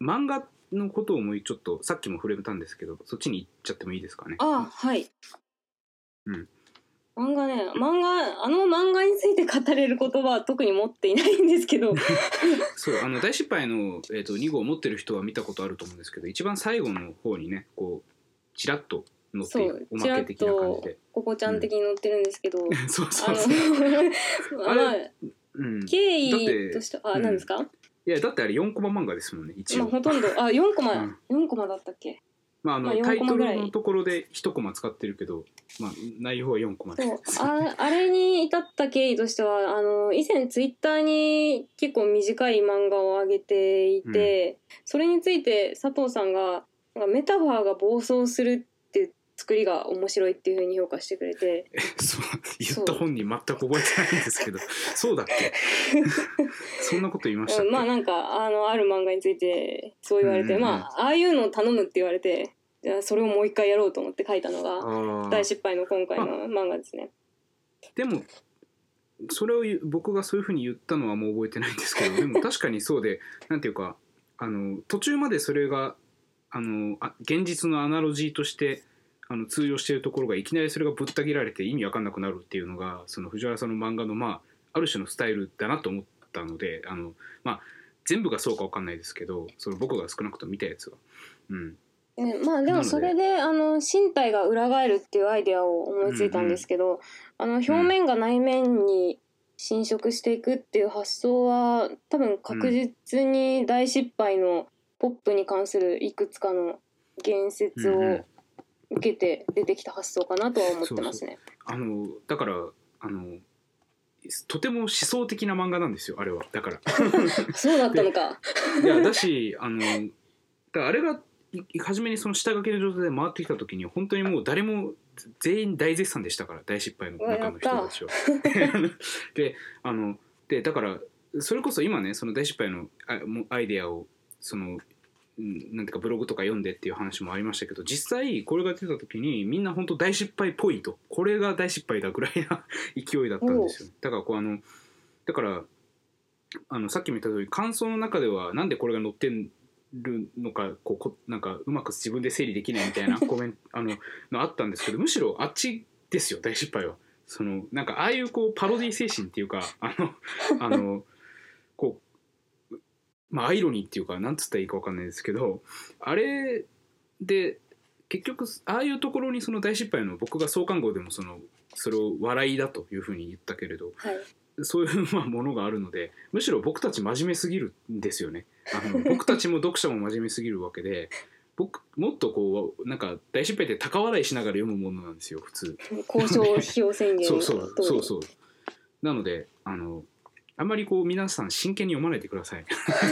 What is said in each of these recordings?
漫画のことをもうちょっとさっきも触れたんですけどそっちに行っちゃってもいいですかね？あはい。うん。漫画ね漫画あの漫画について語れる言葉は特に持っていないんですけど。そうあの大失敗の、えー、と2号を持ってる人は見たことあると思うんですけど一番最後の方にねこうちらっと載っていそうるおまけ的な感じで。ここちゃん的に載ってるんですけど、そうあそうそう、の あまあれうん、い経緯としてあうん。何ですか、やだってあれ4コマ漫画ですもんね一応、まあほとんどあ四コマ、うん。四コマだったっけ？まあ、あのまあ4タイトコマぐらい。ルのところで1コマ使ってるけど、まあ、内容は4コマで。そうすああれに至った経緯としてはあの以前ツイッターに結構短い漫画を上げていて、それについて佐藤さんがなんかメタファーが暴走するって作りが面白いっていうふうに評価してくれて。そう言った本人全く覚えてないんですけど。そうだっけ？そんなこと言いましたうんまあなんかあのある漫画についてそう言われて、うんうんうん。まあああいうのを頼むって言われてじゃあそれをもう一回やろうと思って書いたのが大失敗の今回の漫画ですね。でもそれを僕がそういうふうに言ったのはもう覚えてないんですけどでも 確かにそうでなんていうかあの途中までそれがあのあ現実のアナロジーとしてあの通用しているところがいきなりそれがぶった切られて意味わかんなくなるっていうのがその藤原さんの漫画のまあある種のスタイルだなと思ったのであのまあ全部がそうかわかんないですけどその僕が少なくとも見たやつは。うん。ねまあでもそれであの身体が裏返るっていうアイデアを思いついたんですけど、あの表面が内面に侵食していくっていう発想は多分確実に大失敗のポップに関するいくつかの言説うんうん。を受けて出てきた発想かなとは思ってますね。あのだからあのとても思想的な漫画なんですよあれはだから。そうだったのか。いやだしあのだあれがい初めにその下書きの状態で回ってきた時に本当にもう誰も全員大絶賛でしたから大失敗の中の人たちは。であのでだからそれこそ今ねその大失敗のあもうアイデアをそのうんなんていうかブログとか読んでっていう話もありましたけど実際これが出た時にみんな本当大失敗っぽいとこれが大失敗だぐらいな 勢いだったんですよ。だからこうあのだからあのさっきも言った通り感想の中ではなんでこれが載ってるのかこうこなんかうまく自分で整理できないみたいな コメントあののあったんですけどむしろあっちですよ大失敗は。そのなんかああいうこうパロディ精神っていうかあのあのまあアイロニーっていうかなんつったらいいかわかんないですけどあれで結局ああいうところにその大失敗の僕が創刊号でもそのそれを笑いだというふうに言ったけれどはい。そういうまあものがあるのでむしろ僕たち真面目すぎるんですよね。あの 僕たちも読者も真面目すぎるわけで僕もっとこうなんか大失敗って高笑いしながら読むものなんですよ普通。交渉 費用宣言のそうそうそうそう。なのであのあんまりこう皆さん真剣に読まないでください。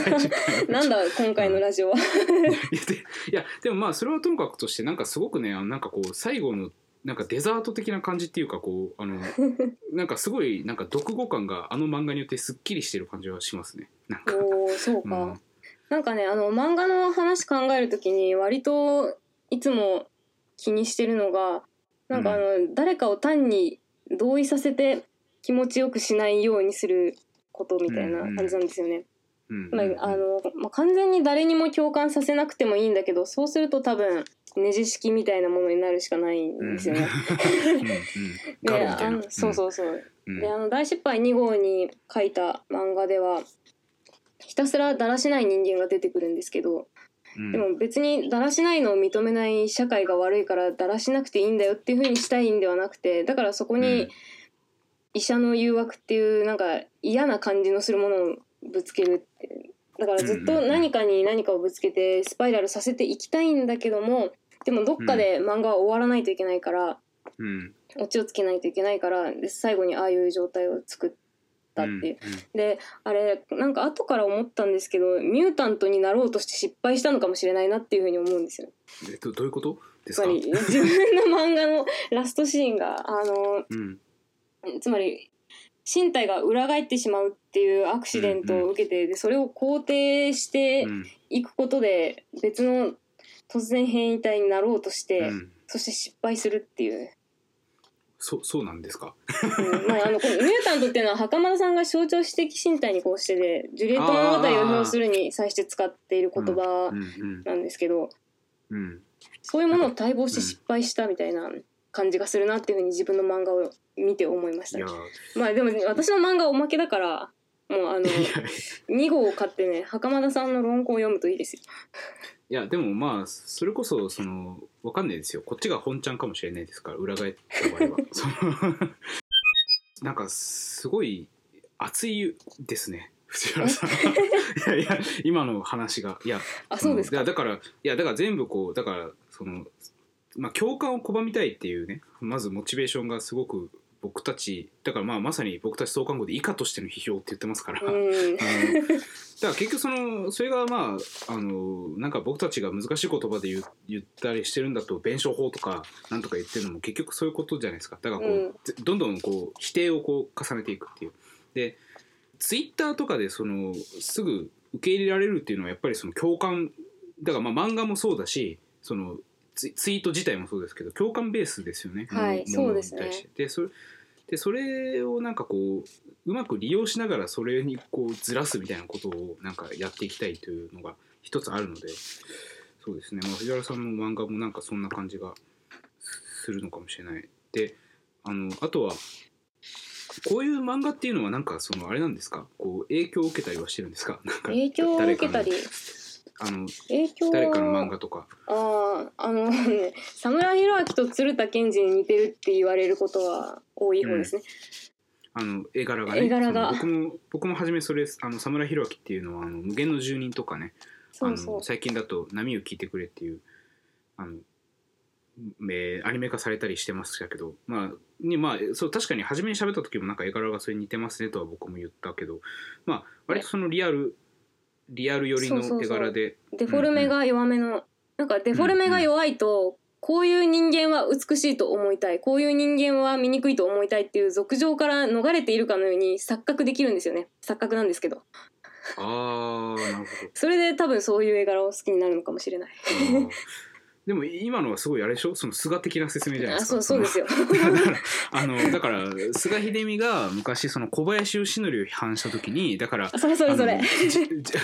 なんだ今回のラジオは。いやでもまあそれはともかくとしてなんかすごくねなんかこう最後のなんかデザート的な感じっていうかこうあの なんかすごいなんか読後感があの漫画によってすっきりしてる感じはしますね。なんか。おーそうか。うんなんかねあの漫画の話考えるときに割といつも気にしてるのがなんかあの、誰かを単に同意させて気持ちよくしないようにすることみたいな感じなんですよね。うんまああのまあ、完全に誰にも共感させなくてもいいんだけどそうすると多分ネジ式みたいなものになるしかないんですよね。であのそうそうそう。うん。であの大失敗2号に書いた漫画ではひたすらだらしない人間が出てくるんですけどうん。でも別にだらしないのを認めない社会が悪いからだらしなくていいんだよっていう風にしたいんではなくてだからそこうん。に医者の誘惑っていうなんか嫌な感じのするものをぶつけるって。だからずっと何かに何かをぶつけてスパイラルさせていきたいんだけどもでもどっかで漫画は終わらないといけないから、うん。オチをつけないといけないからで最後にああいう状態を作ったっていう。であれなんか後から思ったんですけどミュータントになろうとして失敗したのかもしれないなっていうふうに思うんですよ。うんえっとどういうこと？ですか？り自分の漫画のラストシーンがあのうんつまり身体が裏返ってしまうっていうアクシデントを受けて、でそれを肯定してうん。いくことで別の突然変異体になろうとして、うん。そして失敗するっていう。そそうなんですか？うんまあ、あのこのミュータントっていうのは袴田さんが象徴史的身体にこうしてでジュリエット物語を表するに際して使っている言葉うんなんですけど、うん。うんそういうものを待望して失敗したみたいな感じがするなっていうふうに自分の漫画を見て思いました。まあでも私の漫画はおまけだからもうあのいや2号を買ってね袴田さんの論考を読むといいですよ。いやでもまあそれこそそのわかんないですよ。こっちが本ちゃんかもしれないですから裏返った場合は。そのなんかすごい熱いですね。藤原さん。いやいや今の話が。いやあそうですか？いやだからいやだから全部こうだからそのまあ共感を拒みたいっていうねまずモチベーションがすごく僕たちだからまあまさに僕たち創刊号で以下としての批評って言ってますから、うん。だから結局そのそれがまああのなんか僕たちが難しい言葉で言う言ったりしてるんだと弁証法とかなんとか言ってるのも結局そういうことじゃないですか。だからこう、うん。ぜどんどんこう否定をこう重ねていくっていう。でツイッターとかでそのすぐ受け入れられるっていうのはやっぱりその共感だからまあ漫画もそうだしそのツツイート自体もそうですけど共感ベースですよね。はい。そうですね。でそれでそれをなんかこううまく利用しながらそれにこうずらすみたいなことをなんかやっていきたいというのが一つあるのでそうですね、まあ、藤原さんの漫画もなんかそんな感じがするのかもしれない。であのあとはこういう漫画っていうのはなんかそのあれなんですか？こう影響を受けたりはしてるんですか？なんか影響を受けたりあの影響は誰かの漫画とか。あああのね佐村弘明と鶴田健二に似てるって言われることは多い方ですね。あの絵柄がね絵柄が。僕も僕も初めそれあの佐村弘明っていうのはあの無限の住人とかねそうそう。最近だと「波を聞いてくれ」っていうあの、えーアニメ化されたりしてましたけどまあにまあそう確かに初めに喋った時もなんか絵柄がそれに似てますねとは僕も言ったけどまあ割とそのリアルリアル寄りの絵柄で。デフォルメが弱めの、なんかデフォルメが弱いと、こういう人間は美しいと思いたい。こういう人間は醜いと思いたいっていう俗情から逃れているかのように錯覚できるんですよね。錯覚なんですけど。ああなるほど。それで多分そういう絵柄を好きになるのかもしれないでも今のはすごいあれでしょ？その菅的な説明じゃないですか。あそうそうですよ。あのだから菅秀美が昔その小林義則を批判した時にだからあそれそれそれ。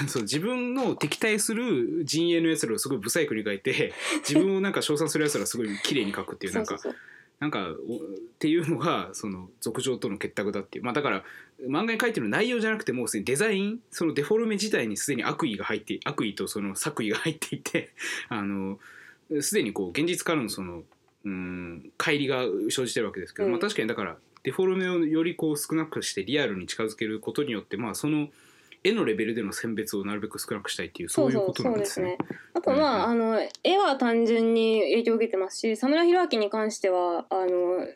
そう自分の敵対する陣営のやつらをすごいブサイクに書いて 自分をなんか称賛するやつらをすごい綺麗に書くっていうなんかそうそうそう。なんかおっていうのがその俗情との結託だっていうまあだから漫画に書いてる内容じゃなくてもうすでにデザインそのデフォルメ自体にすでに悪意が入って悪意とその作為が入っていてあのすでにこう現実からのそのうん乖離が生じてるわけですけど、うん。まあ、確かにだからデフォルメをよりこう少なくしてリアルに近づけることによってまあその絵のレベルでの選別をなるべく少なくしたいっていうそういうことなんですね。あとまあ,、あの絵は単純に影響を受けてますし佐村弘明に関してはあの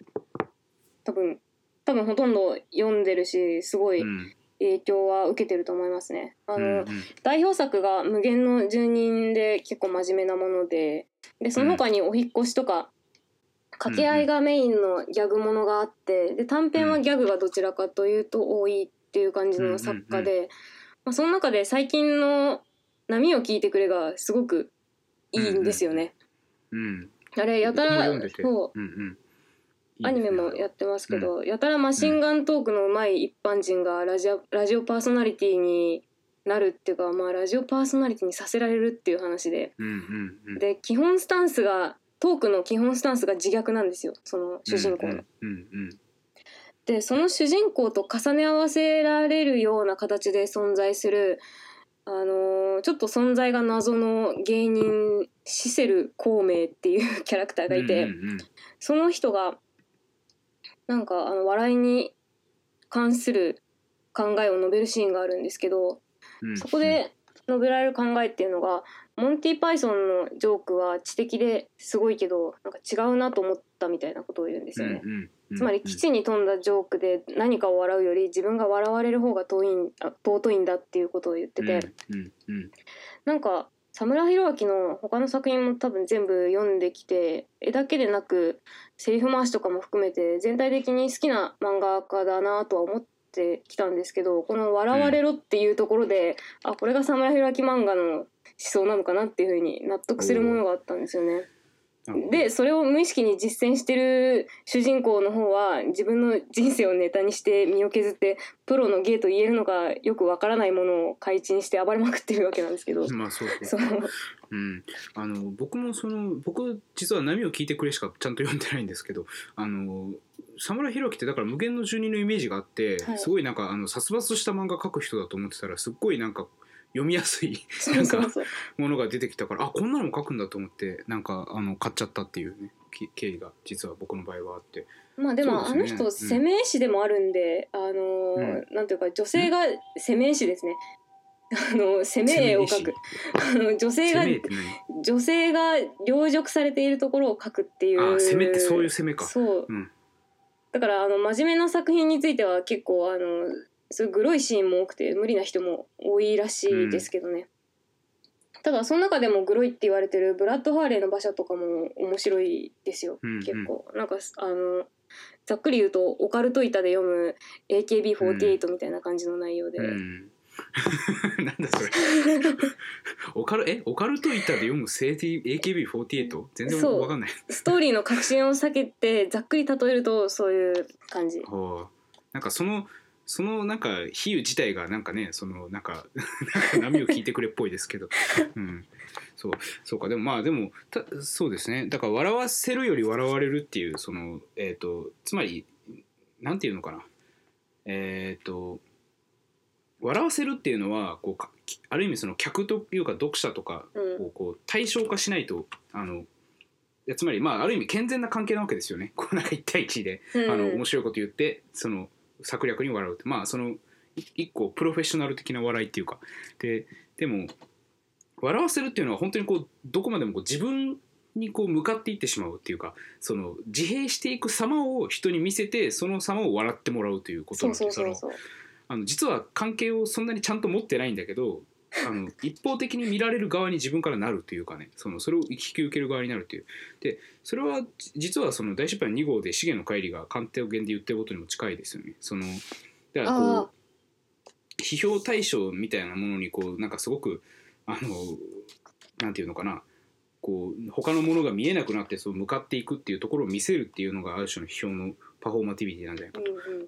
多分多分ほとんど読んでるしすごいうん影響は受けてると思いますね。あの、うんうん。代表作が「無限の住人」で結構真面目なものででその他に「お引っ越し」とか掛け合いがメインのギャグものがあってで短編はギャグがどちらかというと多いっていう感じの作家で、まあ、その中で最近の「波を聞いてくれ」がすごくいいんですよね。うんあれやたらそううんうんアニメもやってますけど、やたらマシンガントークの上手い一般人がラジオラジオパーソナリティになるっていうか、まあ、ラジオパーソナリティにさせられるっていう話で。うんうんうん。で基本スタンスがトークの基本スタンスが自虐なんですよ。その主人公の。うんうんうん。でその主人公と重ね合わせられるような形で存在する、あのーちょっと存在が謎の芸人シセル孔明っていうキャラクターがいて。うんうんうん。その人がなんかあの笑いに関する考えを述べるシーンがあるんですけどうん。そこで述べられる考えっていうのがモンティ・パイソンのジョークは知的ですごいけどなんか違うなと思ったみたいなことを言うんですよね。うんうんうんつまり基地に富んだジョークで何かを笑うより自分が笑われる方が遠いんあ尊いんだっていうことを言ってて、うんうん。なんか佐村弘明の他の作品も多分全部読んできて絵だけでなくセリフ回しとかも含めて全体的に好きな漫画家だなとは思ってきたんですけどこの「笑われろ」っていうところで、あこれが佐村弘明漫画の思想なのかなっていうふうに納得するものがあったんですよね。なるほどでそれを無意識に実践してる主人公の方は自分の人生をネタにして身を削ってプロの芸と言えるのかよくわからないものを開陳して暴れまくってるわけなんですけど、まあそうう。ん、あの僕もその僕実は「波を聞いてくれ」しかちゃんと読んでないんですけどあの沢村弘樹ってだから無限の住人のイメージがあって、はい。すごいなんかあの殺伐とした漫画描く人だと思ってたらすっごいなんか読みやすいそうそうそう。ものが出てきたからあこんなのも描くんだと思ってなんかあの買っちゃったっていうねき経緯が実は僕の場合はあって。まあでもあの人攻め絵師でもあるんで、あのーなんていうか女性が攻め絵師ですね。あの攻め絵を描く。あの女性が女性が凌辱されているところを描くっていう。あ攻めってそういう攻めか。そう。うん。だからあの真面目な作品については結構あのそういうグロいシーンも多くて無理な人も多いらしいですけどね、ただその中でもグロいって言われてるブラッド・ハーレーの馬車とかも面白いですよ、うんうん。結構。なんかあのざっくり言うとオカルト板で読む AKB48 みたいな感じの内容で、うん。なんだそれ。オカルえ？オカルト板で読む AKB48 全然そうわかんない。ストーリーの核心を避けてざっくり例えるとそういう感じ。はあなんかそのそのなんか比喩自体がなんかねそのなんか波を聞いてくれっぽいですけど、うん、そうそうか。でもまあでもたそうですね。だから笑わせるより笑われるっていうそのえっ、とつまりなんていうのかな。えっ、と笑わせるっていうのはこうかある意味その客というか読者とかうん。をこう対象化しないとあのつまりまあある意味健全な関係なわけですよね。こうなんか一対一でうん。あの面白いこと言ってその策略に笑うって。まあそのい一個プロフェッショナル的な笑いっていうか。ででも笑わせるっていうのは本当にこうどこまでもこう自分にこう向かっていってしまうっていうか。その自閉していく様を人に見せてその様を笑ってもらうということなんでそうそうそう。あの実は関係をそんなにちゃんと持ってないんだけどあの一方的に見られる側に自分からなるというかね。そのそれを引き受ける側になるという。でそれはじ実はその大失敗2号で資源の乖離が官邸を言で言ってることにも近いですよね。そのだからこあう批評対象みたいなものにこうなんかすごくあのなんていうのかな。こう他のものが見えなくなってそう向かっていくっていうところを見せるっていうのがある種の批評のパフォーマティビティなんじゃないかと。うんうん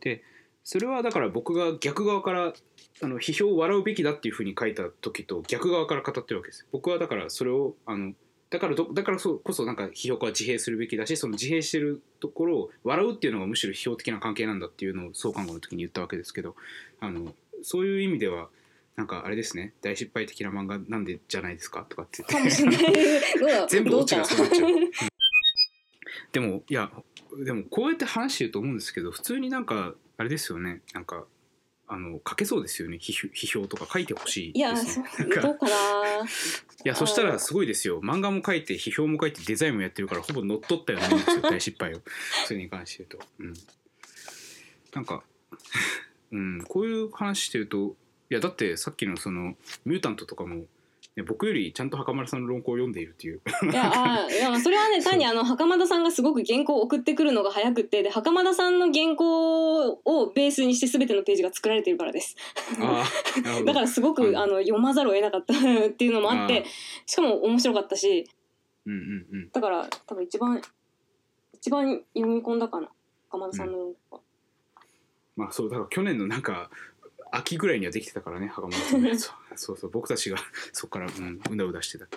それはだから僕が逆側からあの批評を笑うべきだっていうふうに書いた時と逆側から語ってるわけです僕はだからそれをあのだからどだからそこそなんか批評家は自閉するべきだしその自閉してるところを笑うっていうのがむしろ批評的な関係なんだっていうのを創刊号の時に言ったわけですけどあのそういう意味ではなんかあれですね。大失敗的な漫画なんでじゃないですかとかってかもしれない。ど うだ全部オチがそうなっちゃう。うん。でもいやでもこうやって話してると思うんですけど普通になんかあれですよね。なんかあの書けそうですよね。批評とか書いてほしいいやですそどうかな。いやそしたらすごいですよ。漫画も書いて批評も書いてデザインもやってるからほぼ乗っ取ったようなもんですよ大失敗を。それに関して言うと、うん、なんか、うん、こういう話してるといやだってさっきのそのミュータントとかも、ね、僕よりちゃんと袴田さんの論考を読んでいるっていう。いやあーいやそれはね単にあの袴田さんがすごく原稿を送ってくるのが早くってで袴田さんの原稿をベースにして全てのページが作られてるからです。あ だからすごく、うんあの読まざるを得なかったっていうのもあってしかも面白かったし。うんうんうん。だから多分一番一番読み込んだかな袴田さんの論考は。まあそうだから去年のなんか秋ぐらいにはできてたからね袴田さんのやつは。そうそう僕たちが そこから、うん、うだうだしてた。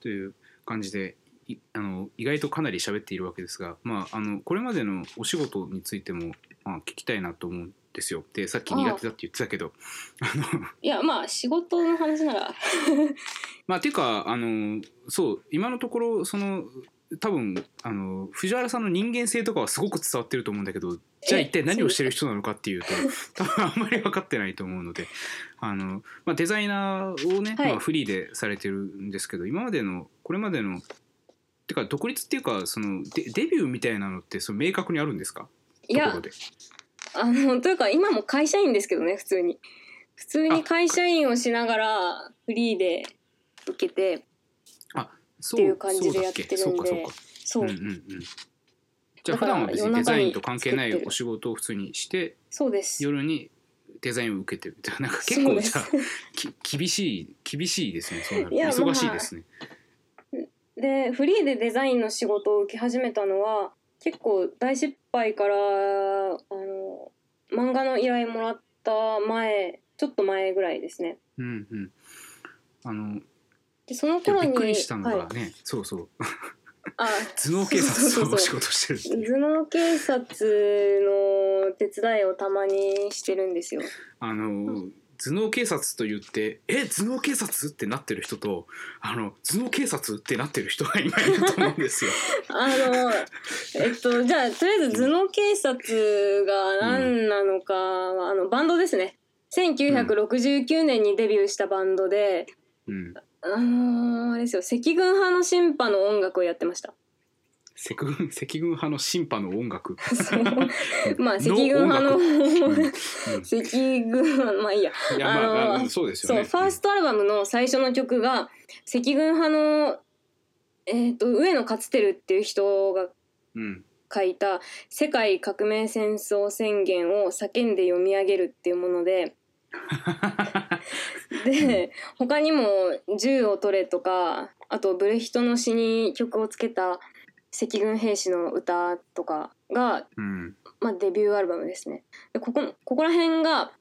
という感じでいあの意外とかなり喋っているわけですが、まあ、あのこれまでのお仕事についても、まあ、聞きたいなと思うんですよ。でさっき苦手だって言ってたけど。あの。いやまあ仕事の話なら。まあっていうかあのそう今のところその多分あの藤原さんの人間性とかはすごく伝わってると思うんだけどじゃあえ一体何をしてる人なのかっていうと多分あんまり分かってないと思うのであの、まあ、デザイナーをね、はい。まあ、フリーでされてるんですけど今までのこれまでのてか独立っていうかそのデデビューみたいなのってその明確にあるんですか？いやあのというか今も会社員ですけどね普通に。普通に会社員をしながらフリーで受けて。そっていう感じでやってるんで。そうじゃあ普段は別にデザインと関係ないお仕事を普通にしてそうです。夜にデザインを受けてるみたいななんか結構じゃあき厳しい厳しいですね。そうなる忙しいですね、でフリーでデザインの仕事を受け始めたのは結構大失敗からあの漫画の依頼もらった前ちょっと前ぐらいですね。うんうん。あのでその頃にびっくりしたのがはい、ね、そうそうあ 頭脳警そうそうそう察の仕事してるっていう頭脳警察の手伝いをたまにしてるんですよ。あの頭脳警察と言って「え頭脳警察?」ってなってる人と「あの頭脳警察?」ってなってる人が今いると思うんですよ。あのえっとじゃあとりあえず頭脳警察が何なのかは、あのバンドですね1969年にデビューしたバンドで、うん、あのーあれですよ赤軍派の審判の音楽をやってました。赤軍 赤軍派の審判の音楽？そう。まあ赤軍派の音楽。うん。うん赤軍派まあいいや。いやまあそうですよそう、ね。ファーストアルバムの最初の曲が赤軍派のえっ、と上野勝輝っていう人がうん。書いた「世界革命戦争宣言」を叫んで読み上げるっていうものでで他にも「銃を取れ」とかあとブレヒトの詩に曲をつけた赤軍兵士の歌とかが、うん。まあ、デビューアルバムですね。でここここら辺が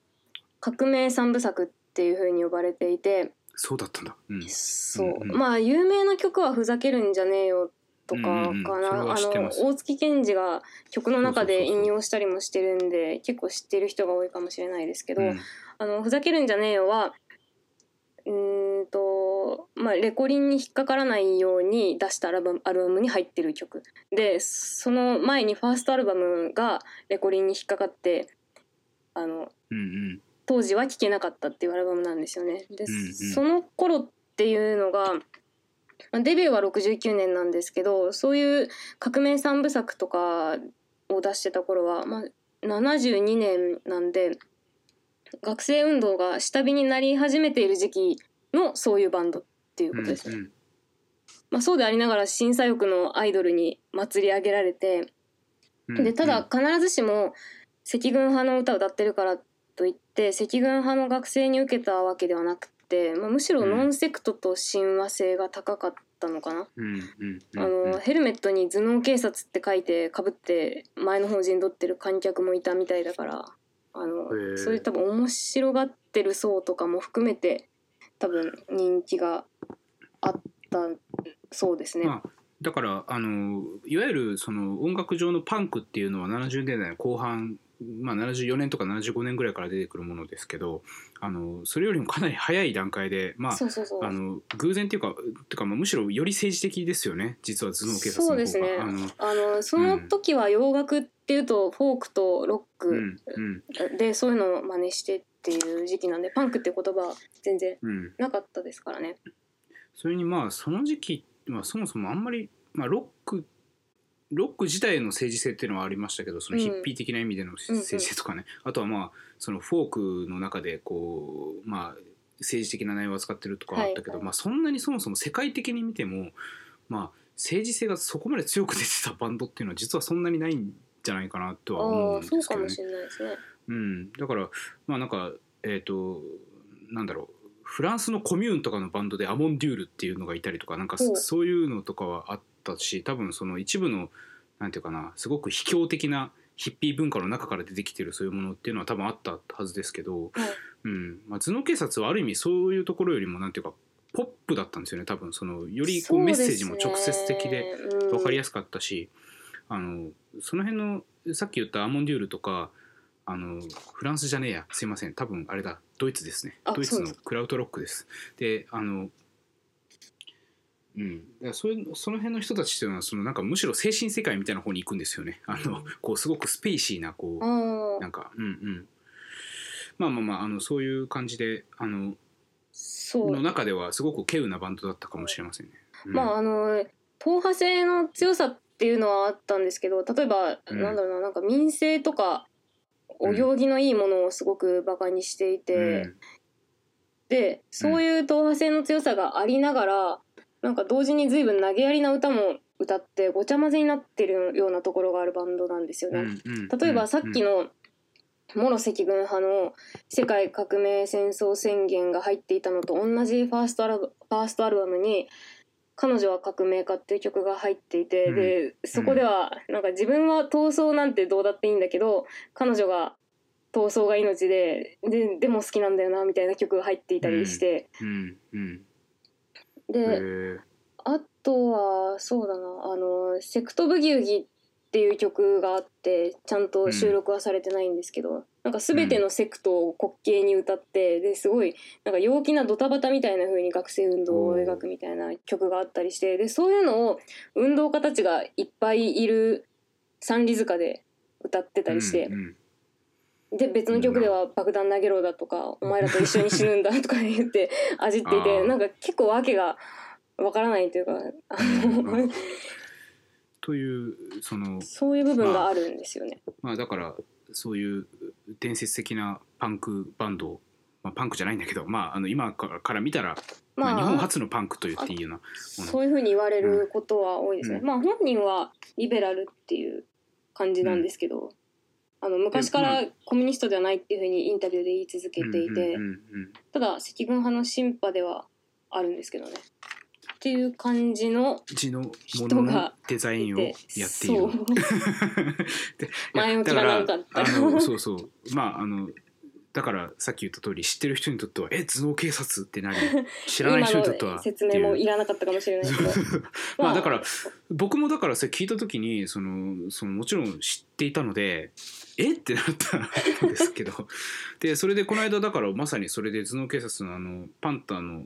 革命三部作っていう風に呼ばれていてそうだったんだ。うん。そう、うんうんまあ有名な曲は「ふざけるんじゃねえよ」とかかな、うんうんあの大月健二が曲の中で引用したりもしてるんで結構知ってる人が多いかもしれないですけど「うんあのふざけるんじゃねえよは」うーんとまあレコリンに引っかからないように出したアルバムアルバムに入ってる曲。でその前にファーストアルバムがレコリンに引っかかってあのうんうん。当時は聴けなかったっていうアルバムなんですよね。で、うんうん。その頃っていうのがまあデビューは69年なんですけどそういう革命三部作とかを出してた頃は、まあ、72年なんで学生運動が下火になり始めている時期のそういうバンドっていうことですね。うんまあ、そうでありながら審査欲のアイドルに祭り上げられてうんでただ必ずしも赤軍派の歌を歌ってるからといって赤軍派の学生に受けたわけではなくて、まあ、むしろノンセクトと親和性が高かったのかな。うんうんうんあのヘルメットに「頭脳警察」って書いてかぶって前の方陣取ってる観客もいたみたいだからあのそういう多分面白がってる層とかも含めて多分人気があったそうですね。まあだからあのいわゆるその音楽上のパンクっていうのは70年代の後半、まあ、74年とか75年ぐらいから出てくるものですけどあのそれよりもかなり早い段階で、まあ、あの偶然っていうかっていうかまあむしろより政治的ですよね実は頭脳警察の。そうですね。あのあのその時は洋楽っていうとフォークとロックうんうん。でそういうのを真似してっていう時期なんでパンクっていう言葉は全然うん、なかったですからね。それにまあその時期、まあ、そもそもあんまり、まあ、ロックロック自体の政治性っていうのはありましたけどそのヒッピー的な意味での政治性とかね、あとはまあそのフォークの中でこうまあ政治的な内容を扱ってるとかはあったけど、はいはいまあ、そんなにそもそも世界的に見ても、まあ、政治性がそこまで強く出てたバンドっていうのは実はそんなにないんじゃないかなとは思うんですけどね。そうん、だからまあなんかえっ、となんだろう。フランスのコミューンとかのバンドでアモンデュールっていうのがいたりとかなんかそほういうのとかはあったし多分その一部のなんていうかなすごく卑怯的なヒッピー文化の中から出てきてるそういうものっていうのは多分あったはずですけど、はいうん。まあ、頭脳警察はある意味そういうところよりもなんていうかポップだったんですよね多分。そのよりこうメッセージも直接的で分かりやすすかったし、あのその辺のさっき言ったアーモンデュールとかあのフランスじゃねえや。すいません。多分あれだ。ドイツですね。あドイツのクラウトロックです。であのうん、だからそういうその辺の人たちっていうのはそのなんかむしろ精神世界みたいな方に行くんですよね。あの、こうすごくスペイシーなこうなんかうんうん。まあまあまああのそういう感じであのそう。の中ではすごく稀有なバンドだったかもしれませんね。うん。まああの党派性の強さっていうのはあったんですけど例えば、うん。なんだろうななんか民生とかお行儀のいいものをすごくバカにしていて、うん。でそういう党派性の強さがありながらなんか同時に随分投げやりな歌も歌ってごちゃ混ぜになってるようなところがあるバンドなんですよね。例えばさっきのモロ赤軍派の世界革命戦争宣言が入っていたのと同じファーストアルバファーストアルバムに彼女は革命家」っていう曲が入っていて、うん。でそこではなんか自分は闘争なんてどうだっていいんだけど彼女が闘争が命でででも好きなんだよなみたいな曲が入っていたりして、うんうんへでー。あとはそうだなあの「セクトブギウギ」っていう曲があってちゃんと収録はされてないんですけど、なんか全てのセクトを滑稽に歌ってですごいなんか陽気なドタバタみたいな風に学生運動を描くみたいな曲があったりしてでそういうのを運動家たちがいっぱいいる三里塚で歌ってたりして、うんで別の曲では「爆弾投げろ」だとか「お前らと一緒に死ぬんだ」とか言ってあじっていてなんか結構訳がわからないというかあの というそのそういう部分があるんですよね。まあだからそういう伝説的なパンクバンド、まあ、パンクじゃないんだけど、まあ、あの今から見たら、まあ、日本初のパンクと言っていいようなそういうふうに言われることは多いですね。うん。まあ本人はリベラルっていう感じなんですけど、あの昔からコミュニストではないっていうふうにインタビューで言い続けていて、ただ赤軍派のシンパではあるんですけどね。っていう感じの人がデザインをやっている。前置きがなんかだからあのそうそう。まああのだからさっき言った通り知ってる人にとってはえ頭脳警察って何？知らない人にとっては説明もいらなかったかもしれないけど。まあだから僕もだからそれ聞いた時にそのそのもちろん知っていたのでえ？ってなったんですけど。でそれでこの間だからまさにそれで頭脳警察のあのパンターの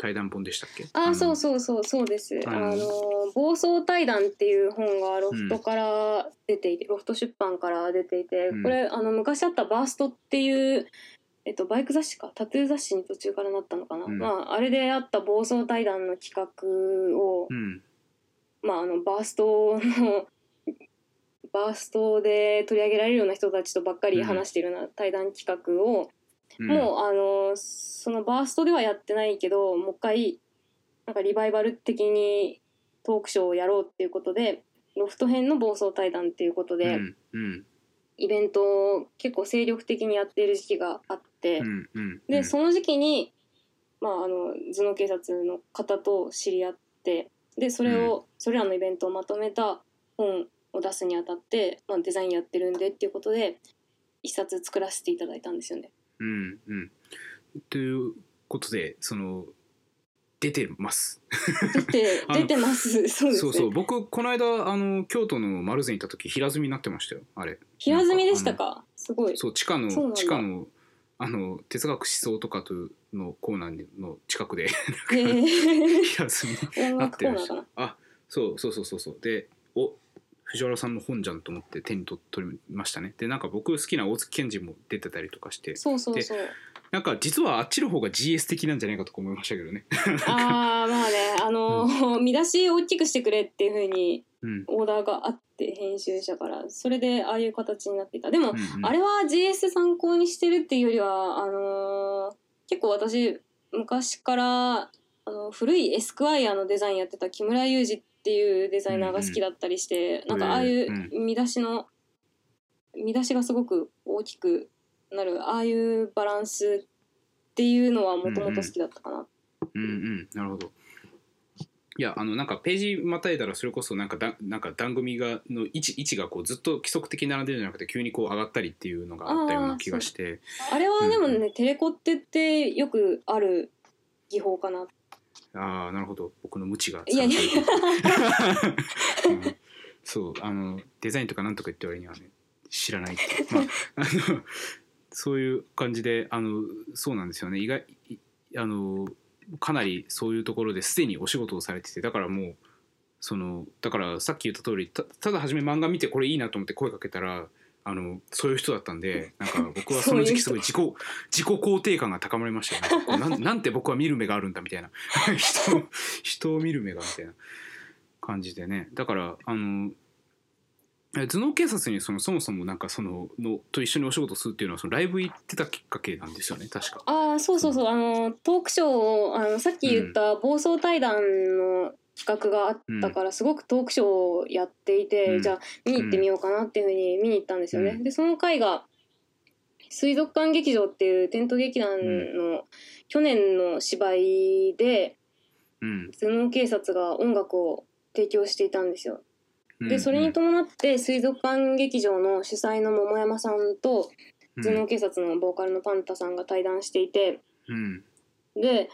対談本でしたっけ？あのそうそうそうそうです。あのあの暴走対談っていう本がロフトから出ていて、ロフト出版から出ていて、うんこれあの昔あったバーストっていうえっとバイク雑誌か？タトゥー雑誌に途中からなったのかな？うんまああれであった暴走対談の企画を、うんまああのバーストのバーストで取り上げられるような人たちとばっかり話しているような対談企画を。うん。もうあのそのバーストではやってないけどもう一回なんかリバイバル的にトークショーをやろうっていうことでロフト編の暴走対談っていうことで、うんうん。イベントを結構精力的にやっている時期があって、うんうんでその時期に、まあ、あの頭脳警察の方と知り合ってでそれを、それらのイベントをまとめた本を出すにあたって、まあ、デザインやってるんでっていうことで一冊作らせていただいたんですよね。うんうん。ということでその出てます。出て 出てます。そうですね。そうそう。僕この間あの京都の丸善行った時平積みになってましたよあれ。平積みでしたか？すごい。そう地下の地下のあの哲学思想とかとのコーナーの近くで 平積みに音なってるんですよあそうそうそうそうそう。でお藤原さんの本じゃんと思って手に取取りましたね。でなんか僕好きな大月健二も出てたりとかして。そうそうそう。なんか実はあっちの方が GS 的なんじゃないかとか思いましたけどね。ああまあねあの、見出しを大きくしてくれっていうふうにうん。オーダーがあって編集者からそれでああいう形になっていた。でも、うんうん。あれは GS 参考にしてるっていうよりはあのー結構私昔からあの古いエスクワイアのデザインやってた木村裕二っていうデザイナーが好きだったりして、なんかああいう見出しの見出しがすごく大きくなるああいうバランスっていうのはもともと好きだったかな。うんうん。なるほど。いやあのなんかページまたいだらそれこそなんかだなんか番組がの位置位置がこうずっと規則的に並んでるんじゃなくて急にこう上がったりっていうのがあったような気がして。あれはでもね、うんテレコってってよくある技法かな。ああなるほど。僕の無知がいやいや。うん。そうあのデザインとかなんとか言って割にはね知らない。まあ、あのそういう感じであのそうなんですよね。意外いあのかなりそういうところですでにお仕事をされててだからもうそのだからさっき言った通りたただ初め漫画見てこれいいなと思って声かけたらあのそういう人だったんでなんか 僕はその時期すごい自己自己肯定感が高まりましたよね。なんなんて僕は見る目があるんだみたいな。人を人を見る目がみたいな感じでね。だからあのえ頭脳警察にそのそもそもなんかそののと一緒にお仕事するっていうのはそのライブ行ってたきっかけなんですよね。確か。ああそうそうそう。あのトークショーをあのさっき言った暴走対談の企画があったから、すごくトークショーをやっていて、うん。じゃあ見に行ってみようかなっていうふうに見に行ったんですよね。うん。でその回が水族館劇場っていうテント劇団の去年の芝居でうん。頭脳警察が音楽を提供していたんですよ。うん。でそれに伴って水族館劇場の主催の桃山さんと頭脳警察のボーカルのパンタさんが対談していてうん。で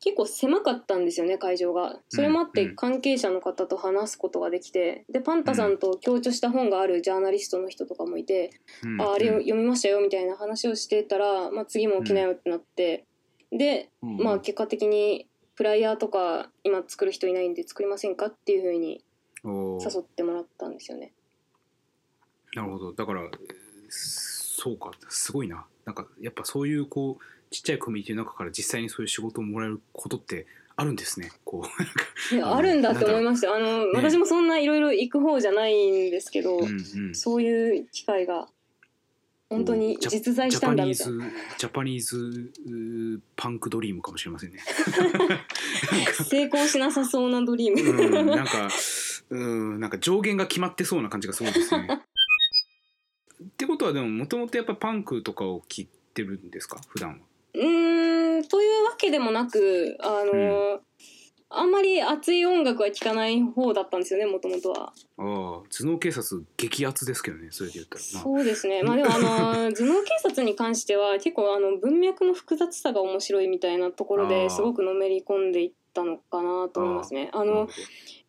結構狭かったんですよね会場が。それもあってうん。関係者の方と話すことができてでパンタさんと共著した本があるジャーナリストの人とかもいてうん。ああれを読みましたよみたいな話をしてたら、まあ、次も起きなよってなってでうん。まあ結果的にフライヤーとか今作る人いないんで作りませんかっていうふうに誘ってもらったんですよね。なるほど。だからえーそうか。すごいな。なんかやっぱそういうこうちっちゃいコミュニティの中から実際にそういう仕事をもらえることってあるんですね。こうあるんだって思いましたあの、ね。私もそんないろいろ行く方じゃないんですけど、うんうん。そういう機会が本当に実在したんだみたいな。ジャパニーズうーパンクドリームかもしれませんね。成功しなさそうなドリーム、うん、なんかうんなんか上限が決まってそうな感じがすごいですね。ってことはでももともとやっぱパンクとかを聴いてるんですか？普段は。うーんというわけでもなくあの、あんまり熱い音楽は聴かない方だったんですよねもともとは。ああ頭脳警察激アツですけどねそれで言ったらな。そうですねまあでもあの 頭脳警察に関しては結構あの文脈の複雑さが面白いみたいなところですごくのめり込んでいったのかなと思いますね。あのなるほど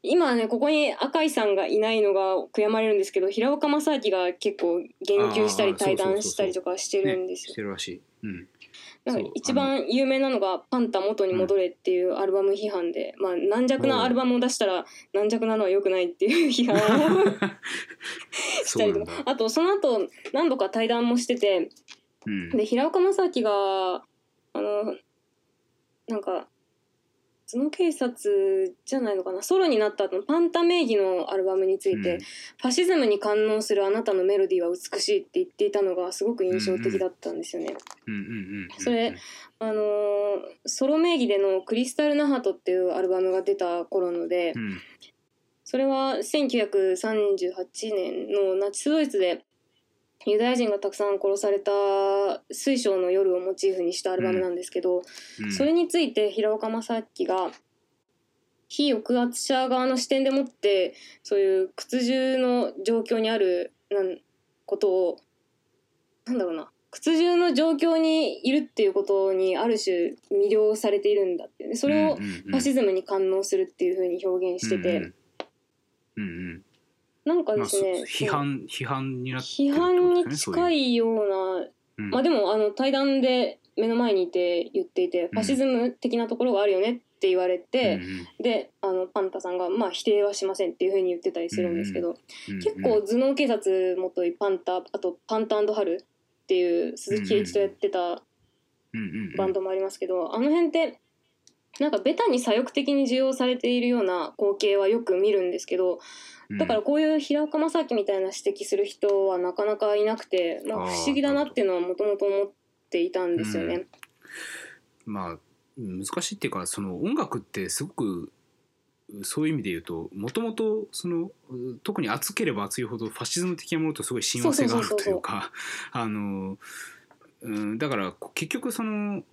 今ねここに赤井さんがいないのが悔やまれるんですけど平岡正明が結構言及したり対談したりとかしてるんですよし。てるらしい。うん。そうなんか一番有名なのが「パンタ元に戻れ」っていうアルバム批判で、まあ軟弱なアルバムを出したら軟弱なのは良くないっていう 批判をしそたり。とかあとその後何度か対談もしててうん。で平岡正明があのなんかその警察じゃないのかなソロになった後のパンタ名義のアルバムについて、ファシズムに感応するあなたのメロディーは美しいって言っていたのがすごく印象的だったんですよね。うんうんうんうん。それあのーソロ名義での「クリスタル・ナハト」っていうアルバムが出た頃ので、うん。それは1938年のナチスドイツでユダヤ人がたくさん殺された水晶の夜をモチーフにしたアルバムなんですけど、うん。それについて平岡正明が非抑圧者側の視点でもってそういう屈辱の状況にあるなんことをなんだろうな屈辱の状況にいるっていうことにある種魅了されているんだっていうねそれをファシズムに感応するっていうふうに表現してて、うんうんうんなんかうんまあそですね、批判批判になってる批判に近いいようなうんまあでもあの対談で目の前にいて言っていて、ファシズム的なところがあるよねって言われて、であのパンタさんがまあ否定はしませんっていうふうに言ってたりするんですけど、結構頭脳警察元いパンタあとパンタハルっていう鈴木圭一とやってたバンドもありますけど、あの辺ってなんかベタに左翼的に需要されているような光景はよく見るんですけどだからこういう平岡正明みたいな指摘する人はなかなかいなくて、まあ、不思議だなっていうのはもともと思っていたんですよね。まあ難しいっていうかその音楽ってすごくそういう意味で言うともともとそのう特に熱ければ熱いほどファシズム的なものとすごい親和性があるというかあの、うん、だからこ結局その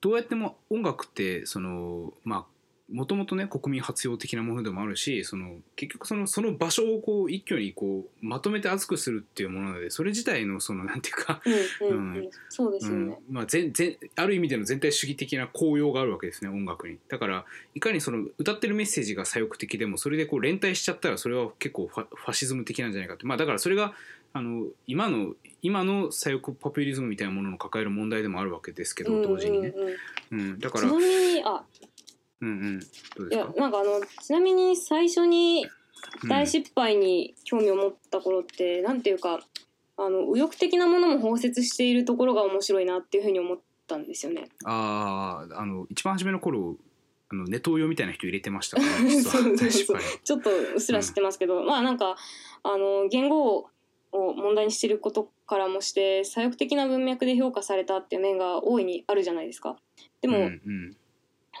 どうやっても音楽ってそのまあもともとね国民発用的なものでもあるしその結局そのその場所をこう一挙にこうまとめて熱くするっていうものなのでそれ自体のそのなんていうかうんうんうん、そうですうん。よね。まあ、全全ある意味での全体主義的な効用があるわけですね音楽に。だからいかにその歌ってるメッセージが左翼的でもそれでこう連帯しちゃったらそれは結構ファファシズム的なんじゃないかって。まあだからそれがあの今の今の左翼ポピュリズムみたいなものの抱える問題でもあるわけですけど同時にね、うん。うんうんうんだからちなみにあ。うんうん。どういやですか？なんかあのちなみに最初にうん。大失敗に興味を持った頃って、なんていうかあの右翼的なものも包摂しているところが面白いなっていうふうに思ったんですよね。あああの一番初めの頃あのネトウヨみたいな人入れてました。から、ちょっとうっすら知ってますけど、まあなんかあの言語を問題にしていることからもして左翼的な文脈で評価されたっていう面が大いにあるじゃないですか。でも、うんうん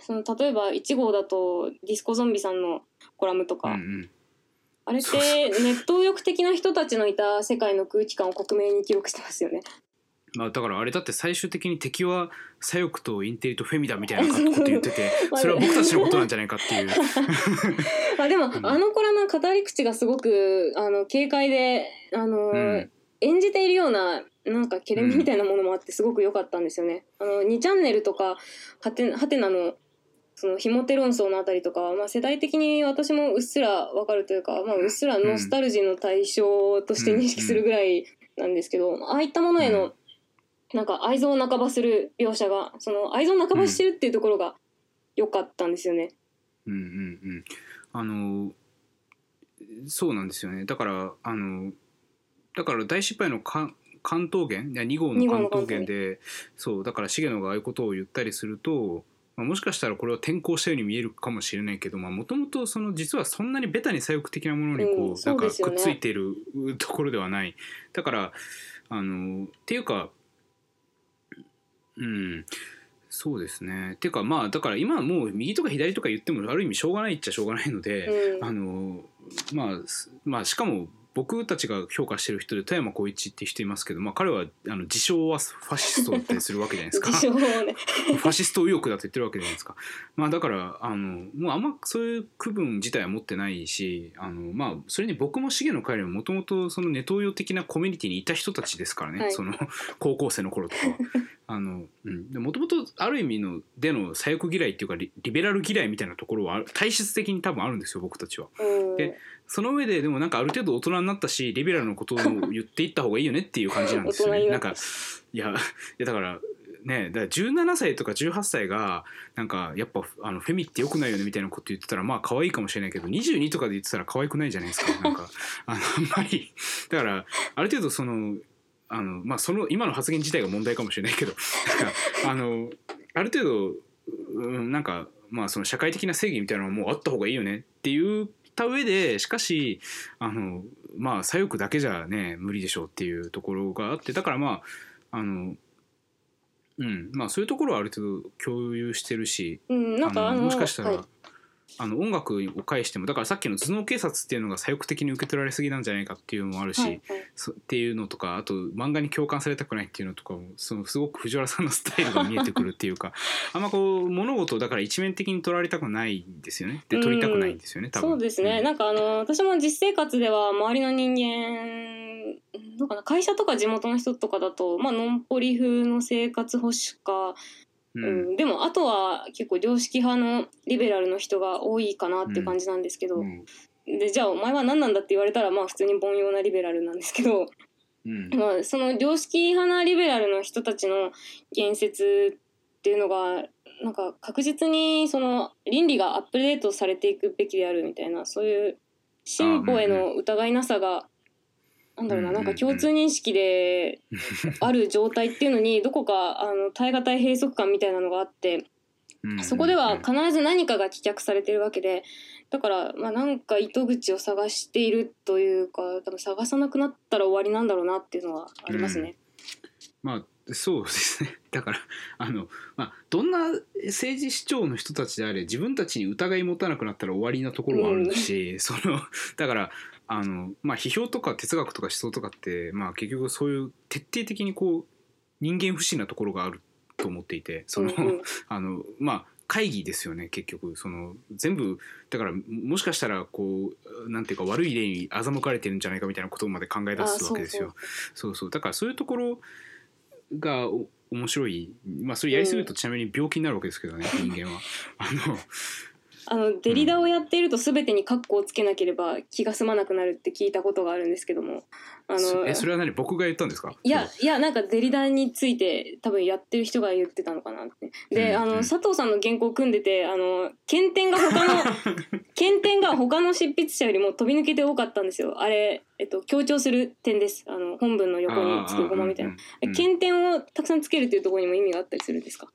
その例えば1号だとディスコゾンビさんのコラムとか、うんうんあれってネット右翼的な人たちのいた世界の空気感を克明に記録してますよね。まあだからあれだって最終的に敵は左翼とインテリとフェミだみたいなこと言ってて それは僕たちのことなんじゃないかっていう。あでも、うん。あの子らの語り口がすごくあの軽快であの、うん。演じているようななんかケレミみたいなものもあってすごく良かったんですよね。あの2チャンネルとかはてはてなのそのひもて論争のあたりとかは、まあ、世代的に私もうっすらわかるというか、まあ、うっすらノスタルジーの対象として認識するぐらいなんですけど、ああいったものへの、うんなんか愛憎半ばする描写がその愛憎半ばしてるっていうところが良かったんですよね。うんうんうん。あのそうなんですよね。だからあのだから大失敗の関関東源いや2号の関東。源でそうだから重野がああいうことを言ったりすると、まあ、もしかしたらこれは転校したように見えるかもしれないけどもともとその実はそんなにベタに左翼的なものにこう、うんなんかくっついているところではない。だからあのっていうかうん。そうですね。っていうかまあだから今はもう右とか左とか言ってもある意味しょうがないっちゃしょうがないので、うん。あのまあすまあしかも僕たちが評価してる人で富山光一って人いますけど、まあ、彼はあの自称はファシストだったりするわけじゃないですか自称をね ファシスト右翼だと言ってるわけじゃないですか。まあだからあのもうあんまそういう区分自体は持ってないしあのまあそれに僕も重野彼ももともとそのネトウヨ的なコミュニティにいた人たちですからね、はいその高校生の頃とかは。あのうん、もともとある意味のでの左翼嫌いっていうかリリベラル嫌いみたいなところは体質的に多分あるんですよ僕たちは。うんでその上ででもなんかある程度大人になったしリベラルのことを 言っていった方がいいよねっていう感じなんですよね。なんった。しいやいやだからねだから17歳とか18歳がなんかやっぱあのフェミってよくないよねみたいなこと言ってたらまあ可愛いかもしれないけど22とかで言ってたら可愛くないじゃないですか。なんかあのあんまり。だからある程度そのあのまあその今の発言自体が問題かもしれないけどあのある程度うんなんかまあその社会的な正義みたいなのももうあった方がいいよねって言った上でしかしあのまあ左翼だけじゃね無理でしょうっていうところがあってだからまああのうんまあそういうところはある程度共有してるしうん、なんかあのあのもしかしたら、はいあの音楽を介してもだからさっきの頭脳警察っていうのが左翼的に受け取られすぎなんじゃないかっていうのもあるし、はいはい。そっていうのとかあと漫画に共感されたくないっていうのとかもそのすごく藤原さんのスタイルが見えてくるっていうか あんまこう物事をだから一面的に取られたくないんですよね。で取りたくないんですよね多分。そうですね、ん。なんかあの私も実生活では周りの人間どうかな会社とか地元の人とかだと、まあのんぽり風の生活保守か、ううん。んでもあとは結構常識派のリベラルの人が多いかなって感じなんですけど、うん。でじゃあお前は何なんだって言われたらまあ普通に凡庸なリベラルなんですけど、うん。まあ、その常識派なリベラルの人たちの言説っていうのがなんか確実にその倫理がアップデートされていくべきであるみたいなそういう進歩への疑いなさが、なんだろうなうんなんか共通認識で ある状態っていうのにどこかあの耐え難い閉塞感みたいなのがあってうんそこでは必ず何かが棄却されてるわけでだからまあなんか糸口を探しているというか多分探さなくなったら終わりなんだろうなっていうのはありますね。まあそうですね。だからあの、まあ、どんな政治主張の人たちであれ自分たちに疑い持たなくなったら終わりなところはあるし、そのだからあの、まあ、批評とか哲学とか思想とかって、まあ、結局そういう徹底的にこう人間不信なところがあると思っていてその、うんうん。あのまあ会議ですよね結局。その全部だからもしかしたらこうなんていうか悪い例に欺かれてるんじゃないかみたいなことまで考え出すわけですよ。そうそう。だからそういうところがお面白い。まあそれやりすぎるとちなみに病気になるわけですけどね、人間は。あのあのデリダをやっていると全てにカッコをつけなければ気が済まなくなるって聞いたことがあるんですけども。あのそえそれは何？僕が言ったんですか？いやいやなんかデリダについて多分やってる人が言ってたのかなって。で、あの佐藤さんの原稿を組んでてあの検点が他の 検点が他の執筆者よりも飛び抜けて多かったんですよ。あれ、えっと、強調する点です。あの本文の横につくゴマみたいな、うんうん検点をたくさんつけるっていうところにも意味があったりするんですか？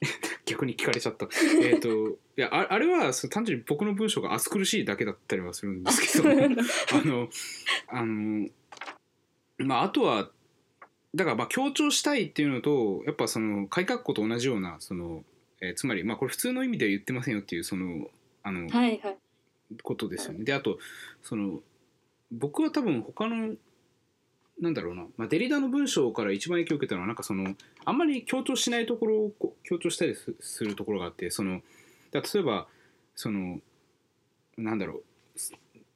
逆に聞かれちゃった。えっ、といやああれはそう単純に僕の文章が暑苦しいだけだったりはするんですけども あのあのまああとはだからまあ強調したいっていうのとやっぱその改革庫と同じようなその、えーつまりまあこれ普通の意味では言ってませんよっていうそのあの、はいはいことですよね。であとその僕は多分他のなんだろうな、まあ、デリダの文章から一番影響を受けたのはなんかそのあんまり強調しないところを強調したりすするところがあってそのだ例えばそのなんだろう。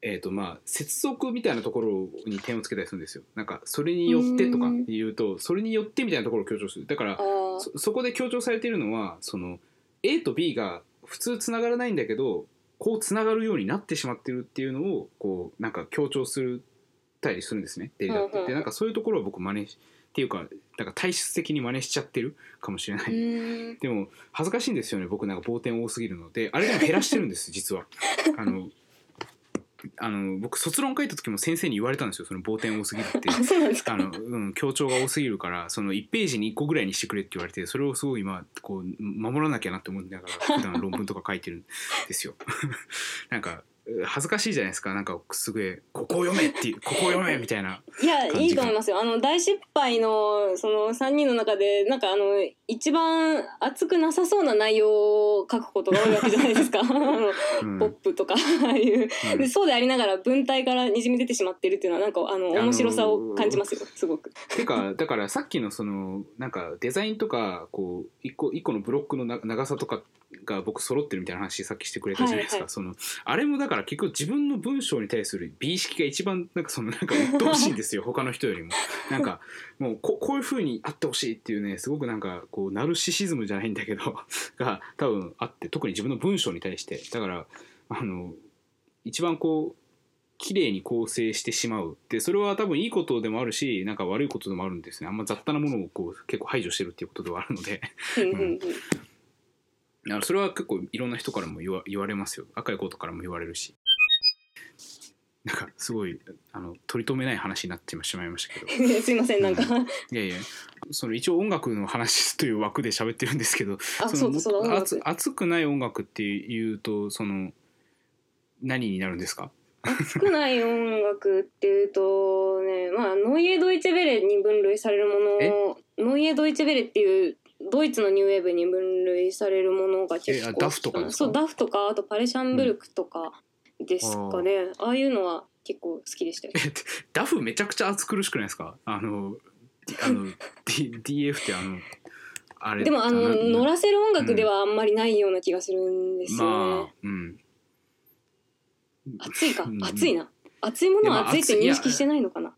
えーとまあ、接続みたいなところに点をつけたりするんですよ。なんかそれによってとか言うとそれによってみたいなところを強調する。だからそこで強調されているのはその A と B が普通つながらないんだけどこうつながるようになってしまってるっていうのをこうなんか強調するたりするんですねデリダって。でなんかそういうところを僕真似しっていうかなんか体質的に真似しちゃってるかもしれなうい。でも恥ずかしいんですよね僕なんか棒点多すぎるのであれでも減らしてるんです 実は。あのあの僕卒論書いた時も先生に言われたんですよその棒点多すぎるって。あの、うん、強調が多すぎるからその1ページに1個ぐらいにしてくれって言われてそれをすごい今こう守らなきゃなって思いながら普段論文とか書いてるんですよ。なんかう恥ずかしいじゃないですか。なんかすげえ「ここを読め」っていう「ここを読め」みたいな。いやいいと思いますよ。あの大失敗のその3人の中でなんかあの一番熱くなさそうな内容を書くことが多いわけじゃないですか。あのうん。ポップとかああいう。うん。でそうでありながら文体からにじみ出てしまってるっていうのはなんかあのあのー面白さを感じますよすごく。てかだからさっきのそのなんかデザインとかこう一個一個のブロックのな長さとかが僕揃ってるみたいな話さっきしてくれたじゃないですか、はいはいそのあれもだから結局自分の文章に対する美意識が一番なんかそのなんか鬱陶しいんですよ。他の人よりも。なんかもうここういう風にあってほしいっていうねすごくなんかこうナルシシズムじゃないんだけど が多分あって特に自分の文章に対して。だからあの一番こう綺麗に構成してしまう。でそれは多分いいことでもあるしなんか悪いことでもあるんですね。あんま雑多なものをこう結構排除してるっていうことではあるので。うんそれは結構いろんな人からも言わ言われますよ。赤いことからも言われるし。なんかすごいあの取り留めない話になってしまいましたけど。すいませんなんか、いやいや。その一応音楽の話という枠で喋ってるんですけどあそそ熱熱くない音楽っていうとその何になるんですか？熱くない音楽っていうとねまあノイエ・ドイツェベレに分類されるもの ノイエ・ドイツェベレっていうドイツのニューウェーブに分類されるものが結構えあダフとかそうダフとかあとパレシャンブルクとかですかね、ああいうのは結構好きでしたよ。ダフめちゃくちゃ暑苦しくないですか？あのあの、D、DF ってあのあれでもあの乗らせる音楽ではあんまりないような気がするんですよね、まあうん。暑いか。うん。暑いな。暑いものは暑いって認識してないのかな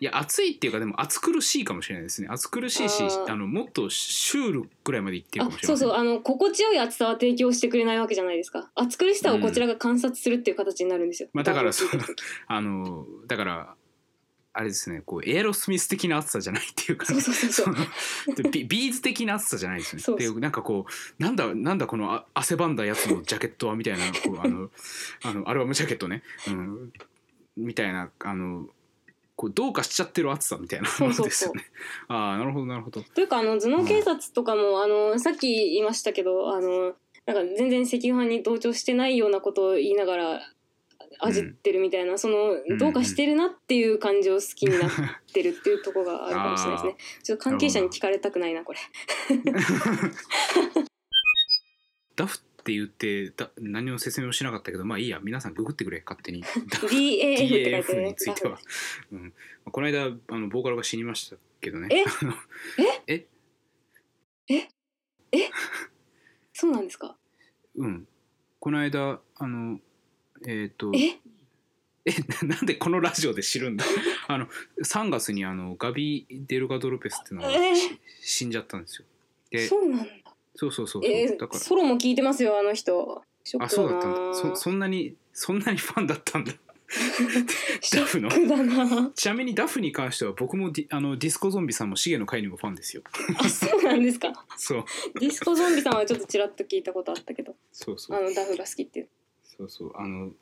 いや暑いっていうかでも暑苦しいかもしれないですね。暑苦しいしあー。あのもっとシュールぐらいまでいってるかあもしれない。うそうそうあの心地よい暑さは提供してくれないわけじゃないですか。暑苦しさをこちらが観察するっていう形になるんですよ、まあだからダンスを聴いてる時あのだからあれですねこうエアロスミス的な暑さじゃないっていうかそうそうそうそう。そのでビビーズ的な暑さじゃないですね。そうそう。でなんかこうなんだなんだこのあ汗ばんだやつのジャケットはみたいなこうあのあのアルバムジャケットね、うん、みたいなあのこうどうかしちゃってる暑さみたいなものですよね。ああなるほどなるほど。というかあの頭脳警察とかも、あのさっき言いましたけどあのなんか全然赤飯派に同調してないようなことを言いながら味ってるみたいな、そのんどうかしてるなっていう感じを好きになってるっていうところがあるかもしれないですね。ちょっと関係者に聞かれたくないなこれ。ダフって言ってだ何も説明をしなかったけどまあいいや皆さんググってくれ勝手に。DAF については、うん、この間あのボーカルが死にましたけどね。え？あのえ？そうなんですか？うん、この間あのえっ、とえ？えななんでこのラジオで知るんだ？あの3月にあのガビ・デルガドルペスっていうのが、えー。し死んじゃったんですよ。でそうなんだ。そうそうそうそう、えだからー、ソロも聞いてますよあの人。あ。そうだったんだそそんなにそんなにファンだったんだダフの。ちなみにダフに関しては僕もディあのディスコゾンビさんもシゲの会にもファンですよあそうなんですか。そうディスコゾンビさんはちょっとちらっと聞いたことあったけど、そうそうあのダフが好きっていう。そうそうあの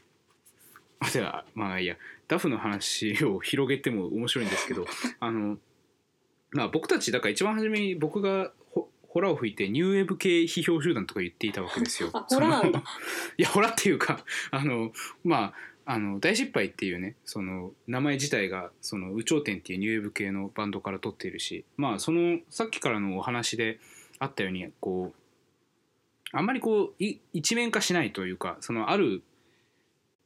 あじゃあまあいいやダフの話を広げても面白いんですけどあのまあ僕たちだから一番初めに僕がほホラを吹いてニューウェーブ系批評集団とか言っていたわけですよ。あホラなんだその いやホラっていうかあのまああの大失敗っていうねその名前自体がその有頂天っていうニューウェーブ系のバンドから取っているしまあそのさっきからのお話であったようにこうあんまりこうい一面化しないというかそのある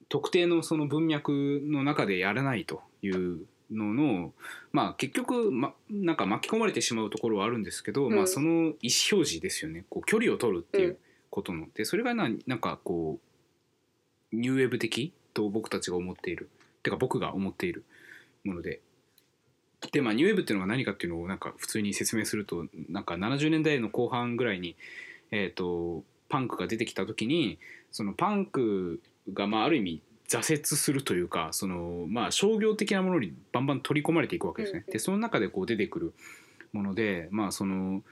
特定のその文脈の中でやらないというののまあ結局、ま、なんか巻き込まれてしまうところはあるんですけど、うん。まあその意思表示ですよね。こう距離を取るっていうことの、でそれがななんかこうニューウェーブ的と僕たちが思っている。てか僕が思っているもので。でまあ、ニューウェーブっていうのが何かっていうのをなんか普通に説明するとなんか70年代の後半ぐらいに、えー、とパンクが出てきた時にそのパンクがまあある意味挫折するというかその、まあ、商業的なものにバンバン取り込まれていくわけですね。うんでその中でこう出てくるもので、まあ、その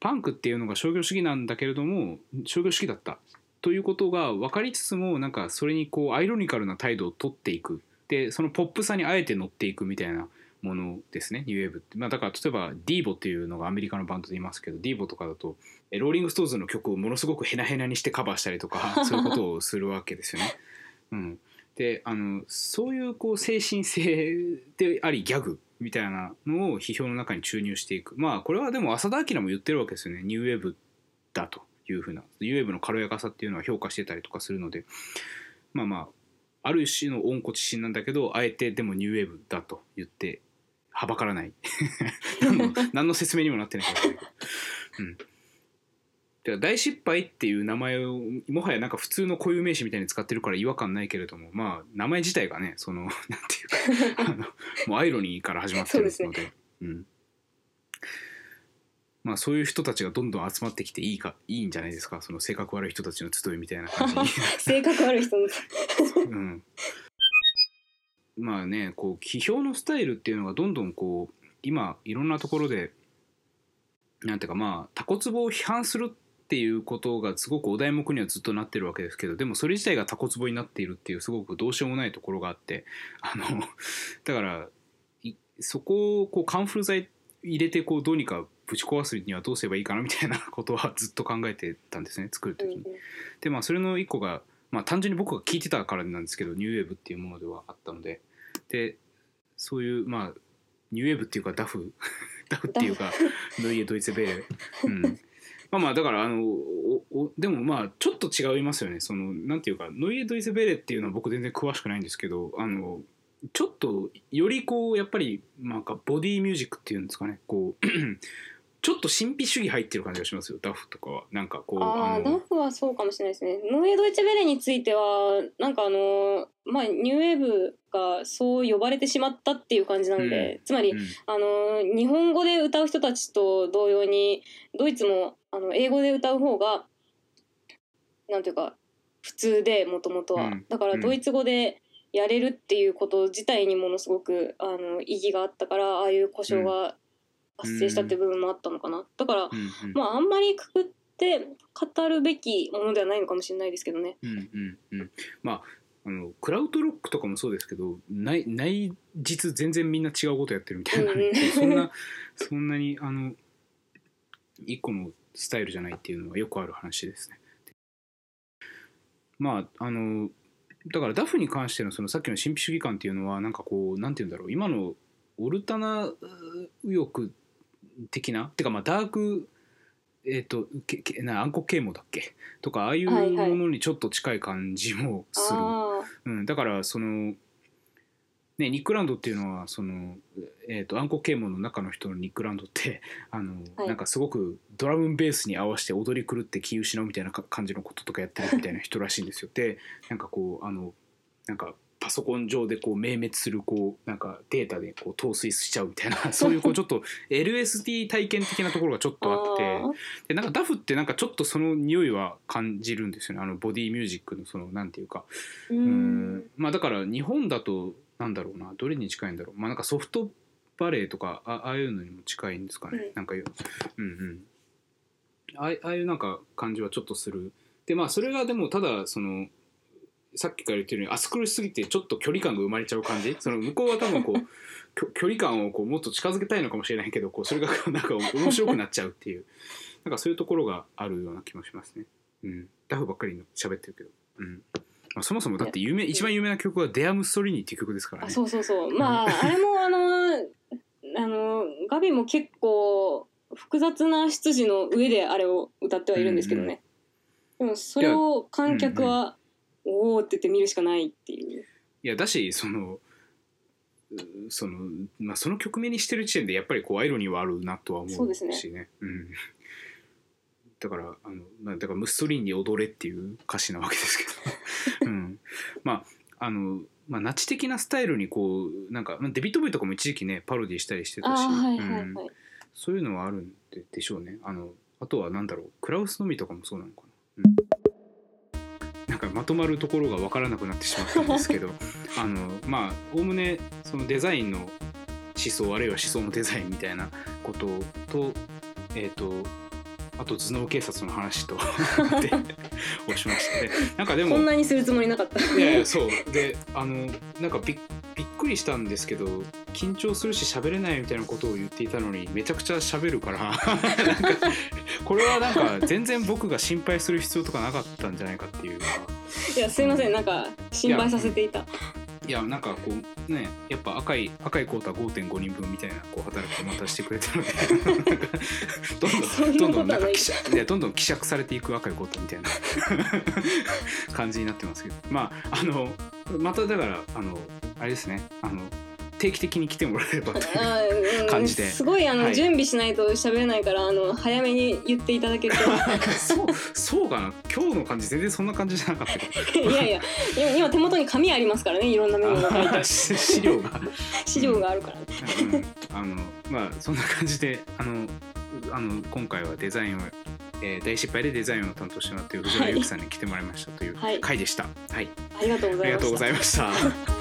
パンクっていうのが商業主義なんだけれども商業主義だったということが分かりつつもなんかそれにこうアイロニカルな態度を取っていく。でそのポップさにあえて乗っていくみたいなものですね。ニューウェーブって、まあ、だから例えばディーボっていうのがアメリカのバンドでいますけどディーボとかだとえローリング・ストーンズの曲をものすごくヘナヘナにしてカバーしたりとかそういうことをするわけですよね。うん、であのそういうこう精神性でありギャグみたいなのを批評の中に注入していく。まあこれはでも浅田彰も言ってるわけですよね。ニューウェーブだというふうな。ニューウェーブの軽やかさっていうのは評価してたりとかするので。まあまあある種の温故知新なんだけどあえてでもニューウェーブだと言ってはばからない。何の何の説明にもなってない。かもしれないけど、うん、大失敗っていう名前をもはやなんか普通の固有名詞みたいに使ってるから違和感ないけれどもまあ名前自体がねその なんていうかあのもうアイロニーから始まってるので。そうでうん、まあそういう人たちがどんどん集まってきていいかいいんじゃないですか？その性格悪い人たちの集いみたいな感じに。性格悪い人の。うん、まあねこう批評のスタイルっていうのがどんどんこう今いろんなところでなんていうかまあタコツボを批判するっていうことがすごくお題目にはずっとなってるわけですけどでもそれ自体がタコツボになっているっていうすごくどうしようもないところがあってあの だからいそこをこうカンフル剤入れてこうどうにかぶち壊すにはどうすればいいかなみたいなことはずっと考えてたんですね 作る時に。でまあそれの一個が、まあ、単純に僕が聞いてたからなんですけどニューウェーブっていうものではあったので。でそういうまあニューウェーブっていうかダフ ダフっていうかノイエ・ドイツェベーレ、うん、まあまあだからあのおおでもまあちょっと違いますよね。そのなんていうかノイエ・ドイツェベーレっていうのは僕全然詳しくないんですけどあのちょっとよりこうやっぱりなんかボディミュージックっていうんですかね。こう ちょっと神秘主義入ってる感じがしますよ。ダフとかは。なんかこうああのダフはそうかもしれないですね。ノーエドイツェベレについてはなんかあのまあニューウェーブがそう呼ばれてしまったっていう感じなので、うん。つまり、うん。あの日本語で歌う人たちと同様にドイツもあの英語で歌う方がなんていうか普通でもともとは、うん。だからドイツ語でやれるっていうこと自体にものすごくあの意義があったからああいう故障が発生したっていう部分もあったのかな、だから、うんうん。まああんまりくくって語るべきものではないのかもしれないですけどね。うんうんうん、まああのクラウドロックとかもそうですけど内内実全然みんな違うことやってるみたいな、うんうん。そんなそんなにあの一個のスタイルじゃないっていうのはよくある話ですね。まああのだからダフに関してのそのさっきの神秘主義感っていうのはなんかこうなんて言うんだろう今のオルタナ右翼的なてかまあダークえっ、とけけな暗黒啓蒙だっけ？とかああいうはいはい。ものにちょっと近い感じもする、あうん、だからそのねニックランドっていうのはその、えー、と暗黒啓蒙の中の人のニックランドって あの、はい。なんかすごくドラムベースに合わせて踊り狂って気失うみたいなか感じのこととかやってるみたいな人らしいんですよ。でなんかこうあのなんかパソコン上でこう明滅するこうなんかデータでこう陶酔しちゃうみたいな そういうこうちょっと LSD 体験的なところがちょっあとあって。あでなんかダフってなんかちょっとその匂いは感じるんですよね。あのボディミュージックのそのなんていうか。ううんん。まあだから日本だとなんだろうなどれに近いんだろう。まあなんかソフトバレーとかあああいうのにも近いんですかね、うん。なんかいううんうん。ああいうなんか感じはちょっとする。でまあそれがでもただそのさっきから言ってるように暑苦しすぎてちょっと距離感が生まれちゃう感じ。その向こうは多分こう 距離感をこうもっと近づけたいのかもしれないけどこうそれがなんか面白くなっちゃうっていう。なんかそういうところがあるような気もしますね。うん、ダフばっかり喋ってるけど、うんまあ、そもそもだって有名一番有名な曲は「デア・ムストリーニ」っていう曲ですからね。あそうそうそう。まああれもあのあのガビも結構複雑な出自の上であれを歌ってはいるんですけどね、でもそれを観客は「おお」って言って見るしかないっていう。いやだしそのうそのまあその局面にしてる時点でやっぱりこうアイロニーはあるなとは思うしそうですね。うん、だからあの、まあ、だからムッソリーニ踊れっていう歌詞なわけですけど、うん、まああのまあナチ的なスタイルにこうなんかまあデビッド・ボーイとかも一時期ねパロディしたりしてたし、はいはいはい、うん。そういうのはあるんででしょうね。あのあとはなんだろうクラウスのみとかもそうなのかな、うん。なんかまとまるところが分からなくなってしまったんですけど あのまあおおむねそのデザインの思想あるいは思想のデザインみたいなこととえっ、とあと頭脳警察の話と でをしましたでなんかでもこんなにするつもりなかった。いやいやそう。であのなんかびっびっくりしたんですけど緊張するし喋れないみたいなことを言っていたのにめちゃくちゃ喋るからこれはなんか全然僕が心配する必要とかなかったんじゃないかっていうかいやすいませんなんか心配させていたいやなんかこうねやっぱ赤い赤いコータ5.5人分みたいなこう働きたしてくれたので。どんどんどんどんなんか希釈いやどんどん希釈されていく赤いコートみたいな感じになってますけど。まああのまただからあのあれですね。あの定期的に来てもらえればという感じで。すごいあの、はい。準備しないと喋れないからあの早めに言っていただけると そうそうかな。今日の感じ全然そんな感じじゃなかった いやいや今今手元に紙ありますからねいろんなメモが書いて。資料が、資料があるからね。うん、あのまあそんな感じであのあの今回はデザインを、えー大失敗でデザインを担当してもらっている藤原由紀さんに来てもらいましたというはい。回でした。はい、ありがとうごありがとうございました。